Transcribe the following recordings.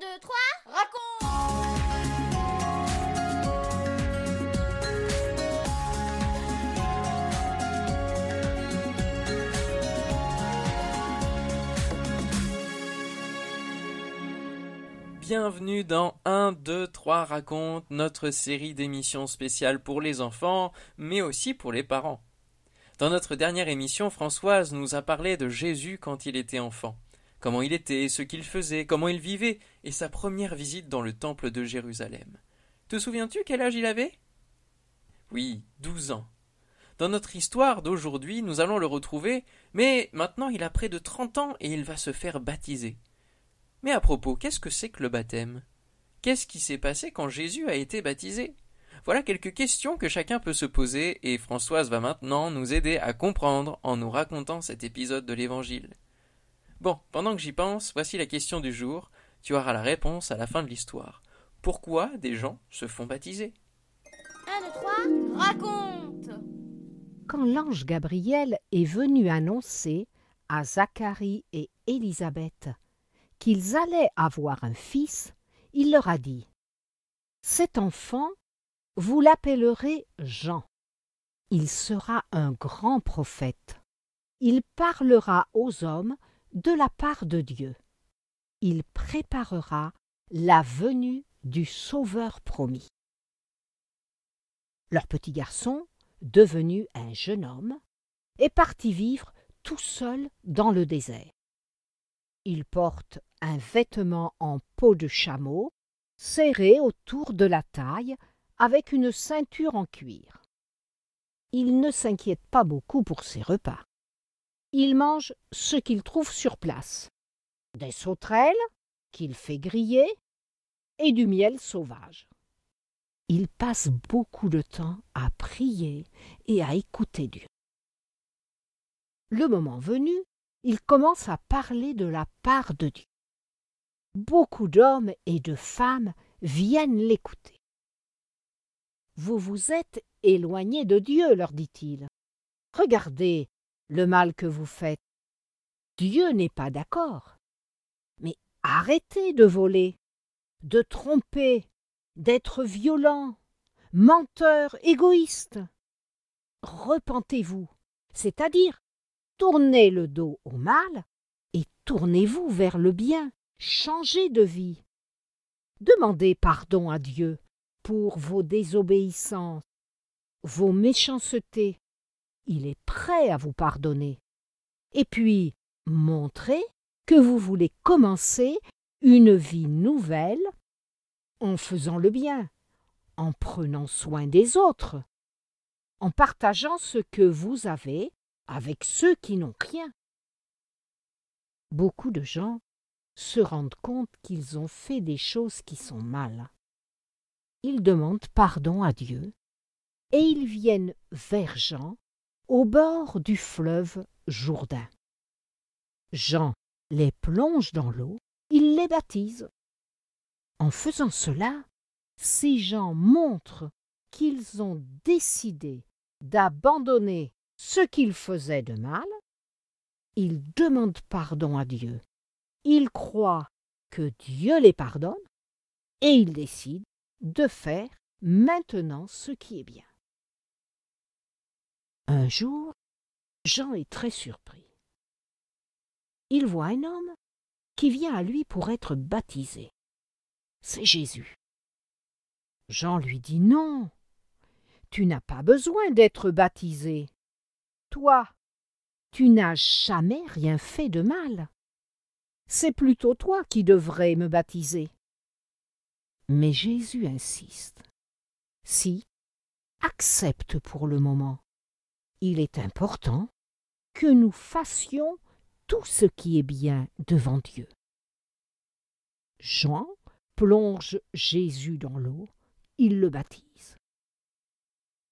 2, 3, raconte Bienvenue dans 1, 2, 3 raconte, notre série d'émissions spéciales pour les enfants, mais aussi pour les parents. Dans notre dernière émission, Françoise nous a parlé de Jésus quand il était enfant. Comment il était, ce qu'il faisait, comment il vivait, et sa première visite dans le temple de Jérusalem. Te souviens-tu quel âge il avait? Oui, douze ans. Dans notre histoire d'aujourd'hui, nous allons le retrouver, mais maintenant il a près de trente ans et il va se faire baptiser. Mais à propos, qu'est-ce que c'est que le baptême? Qu'est-ce qui s'est passé quand Jésus a été baptisé? Voilà quelques questions que chacun peut se poser et Françoise va maintenant nous aider à comprendre en nous racontant cet épisode de l'Évangile. Bon, pendant que j'y pense, voici la question du jour. Tu auras la réponse à la fin de l'histoire. Pourquoi des gens se font baptiser? 1, 2, 3, raconte Quand l'ange Gabriel est venu annoncer à Zacharie et Élisabeth qu'ils allaient avoir un fils, il leur a dit Cet enfant, vous l'appellerez Jean. Il sera un grand prophète. Il parlera aux hommes de la part de Dieu. Il préparera la venue du Sauveur promis. Leur petit garçon, devenu un jeune homme, est parti vivre tout seul dans le désert. Il porte un vêtement en peau de chameau, serré autour de la taille, avec une ceinture en cuir. Il ne s'inquiète pas beaucoup pour ses repas. Il mange ce qu'il trouve sur place des sauterelles qu'il fait griller et du miel sauvage. Il passe beaucoup de temps à prier et à écouter Dieu. Le moment venu, il commence à parler de la part de Dieu. Beaucoup d'hommes et de femmes viennent l'écouter. Vous vous êtes éloignés de Dieu, leur dit-il. Regardez le mal que vous faites. Dieu n'est pas d'accord. Mais arrêtez de voler, de tromper, d'être violent, menteur, égoïste. Repentez-vous, c'est-à-dire tournez le dos au mal et tournez-vous vers le bien, changez de vie. Demandez pardon à Dieu pour vos désobéissances, vos méchancetés. Il est prêt à vous pardonner. Et puis, montrez que vous voulez commencer une vie nouvelle en faisant le bien, en prenant soin des autres, en partageant ce que vous avez avec ceux qui n'ont rien. Beaucoup de gens se rendent compte qu'ils ont fait des choses qui sont mal. Ils demandent pardon à Dieu et ils viennent vers Jean au bord du fleuve Jourdain. Jean les plonge dans l'eau, il les baptise. En faisant cela, ces gens montrent qu'ils ont décidé d'abandonner ce qu'ils faisaient de mal, ils demandent pardon à Dieu, ils croient que Dieu les pardonne, et ils décident de faire maintenant ce qui est bien. Un jour, Jean est très surpris. Il voit un homme qui vient à lui pour être baptisé. C'est Jésus. Jean lui dit non. Tu n'as pas besoin d'être baptisé. Toi, tu n'as jamais rien fait de mal. C'est plutôt toi qui devrais me baptiser. Mais Jésus insiste. Si, accepte pour le moment. Il est important que nous fassions tout ce qui est bien devant Dieu. Jean plonge Jésus dans l'eau, il le baptise.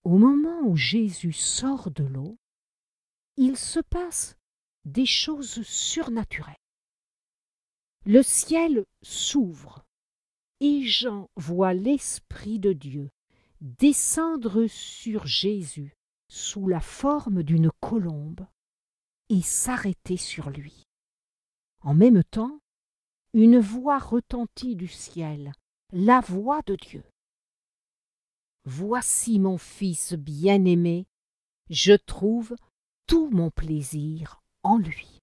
Au moment où Jésus sort de l'eau, il se passe des choses surnaturelles. Le ciel s'ouvre et Jean voit l'Esprit de Dieu descendre sur Jésus sous la forme d'une colombe et s'arrêter sur lui. En même temps, une voix retentit du ciel, la voix de Dieu. Voici mon Fils bien-aimé, je trouve tout mon plaisir en lui.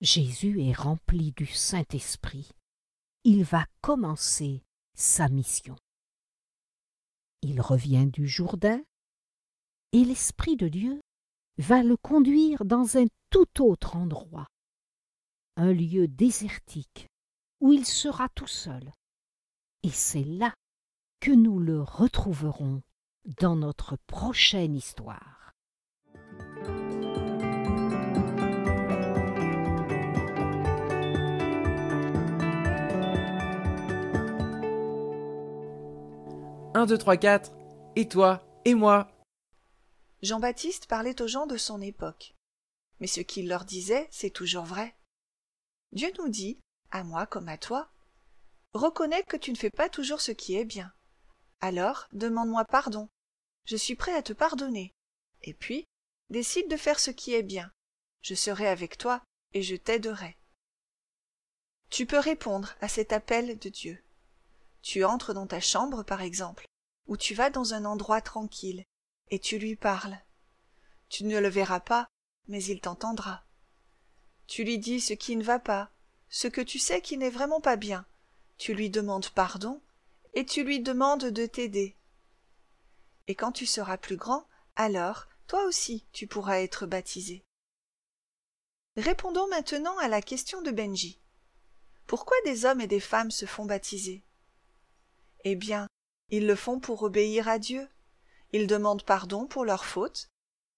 Jésus est rempli du Saint-Esprit. Il va commencer sa mission. Il revient du Jourdain et l'Esprit de Dieu va le conduire dans un tout autre endroit, un lieu désertique où il sera tout seul. Et c'est là que nous le retrouverons dans notre prochaine histoire. Un, deux, trois, quatre. Et toi, et moi. Jean-Baptiste parlait aux gens de son époque. Mais ce qu'il leur disait, c'est toujours vrai. Dieu nous dit, à moi comme à toi, reconnais que tu ne fais pas toujours ce qui est bien. Alors, demande-moi pardon. Je suis prêt à te pardonner. Et puis, décide de faire ce qui est bien. Je serai avec toi et je t'aiderai. Tu peux répondre à cet appel de Dieu. Tu entres dans ta chambre, par exemple, ou tu vas dans un endroit tranquille, et tu lui parles. Tu ne le verras pas, mais il t'entendra. Tu lui dis ce qui ne va pas, ce que tu sais qui n'est vraiment pas bien. Tu lui demandes pardon, et tu lui demandes de t'aider. Et quand tu seras plus grand, alors, toi aussi, tu pourras être baptisé. Répondons maintenant à la question de Benji. Pourquoi des hommes et des femmes se font baptiser? Eh bien, ils le font pour obéir à Dieu. Ils demandent pardon pour leurs fautes.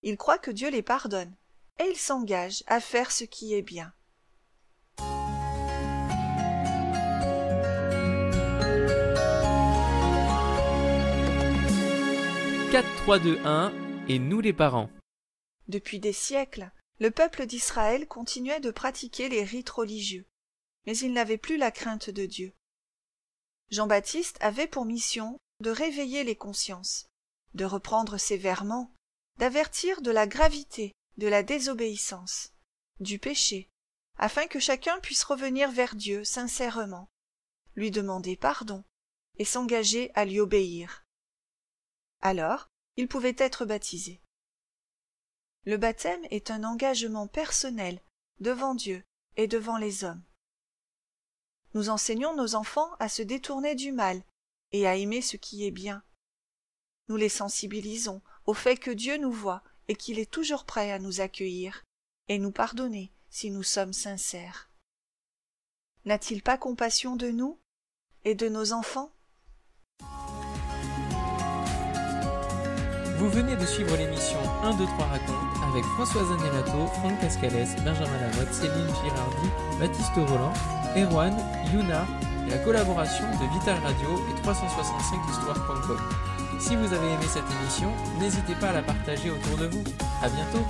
Ils croient que Dieu les pardonne. Et ils s'engagent à faire ce qui est bien. 4, 3, 2, 1 et nous les parents. Depuis des siècles, le peuple d'Israël continuait de pratiquer les rites religieux, mais il n'avait plus la crainte de Dieu. Jean-Baptiste avait pour mission de réveiller les consciences, de reprendre sévèrement, d'avertir de la gravité de la désobéissance, du péché, afin que chacun puisse revenir vers Dieu sincèrement, lui demander pardon et s'engager à lui obéir. Alors, il pouvait être baptisé. Le baptême est un engagement personnel devant Dieu et devant les hommes. Nous enseignons nos enfants à se détourner du mal et à aimer ce qui est bien. Nous les sensibilisons au fait que Dieu nous voit et qu'il est toujours prêt à nous accueillir et nous pardonner si nous sommes sincères. N'a-t-il pas compassion de nous et de nos enfants? Vous venez de suivre l'émission 1, 2, 3 raconte avec Françoise Anelato, Franck Cascales, Benjamin Lamotte, Céline Girardi, Baptiste Roland, Erwan, Yuna et la collaboration de Vital Radio et 365histoire.com. Si vous avez aimé cette émission, n'hésitez pas à la partager autour de vous. À bientôt!